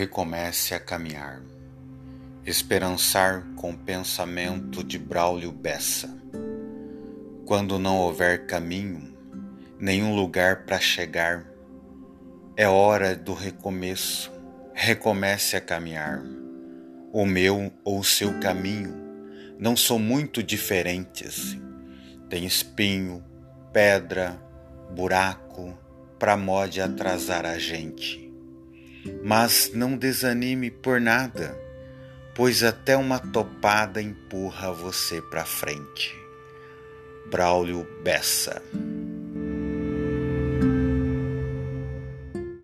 Recomece a caminhar. Esperançar com pensamento de Braulio Bessa. Quando não houver caminho, nenhum lugar para chegar, é hora do recomeço. Recomece a caminhar. O meu ou o seu caminho não são muito diferentes. Tem espinho, pedra, buraco, para mode atrasar a gente mas não desanime por nada, pois até uma topada empurra você para frente. Braulio Bessa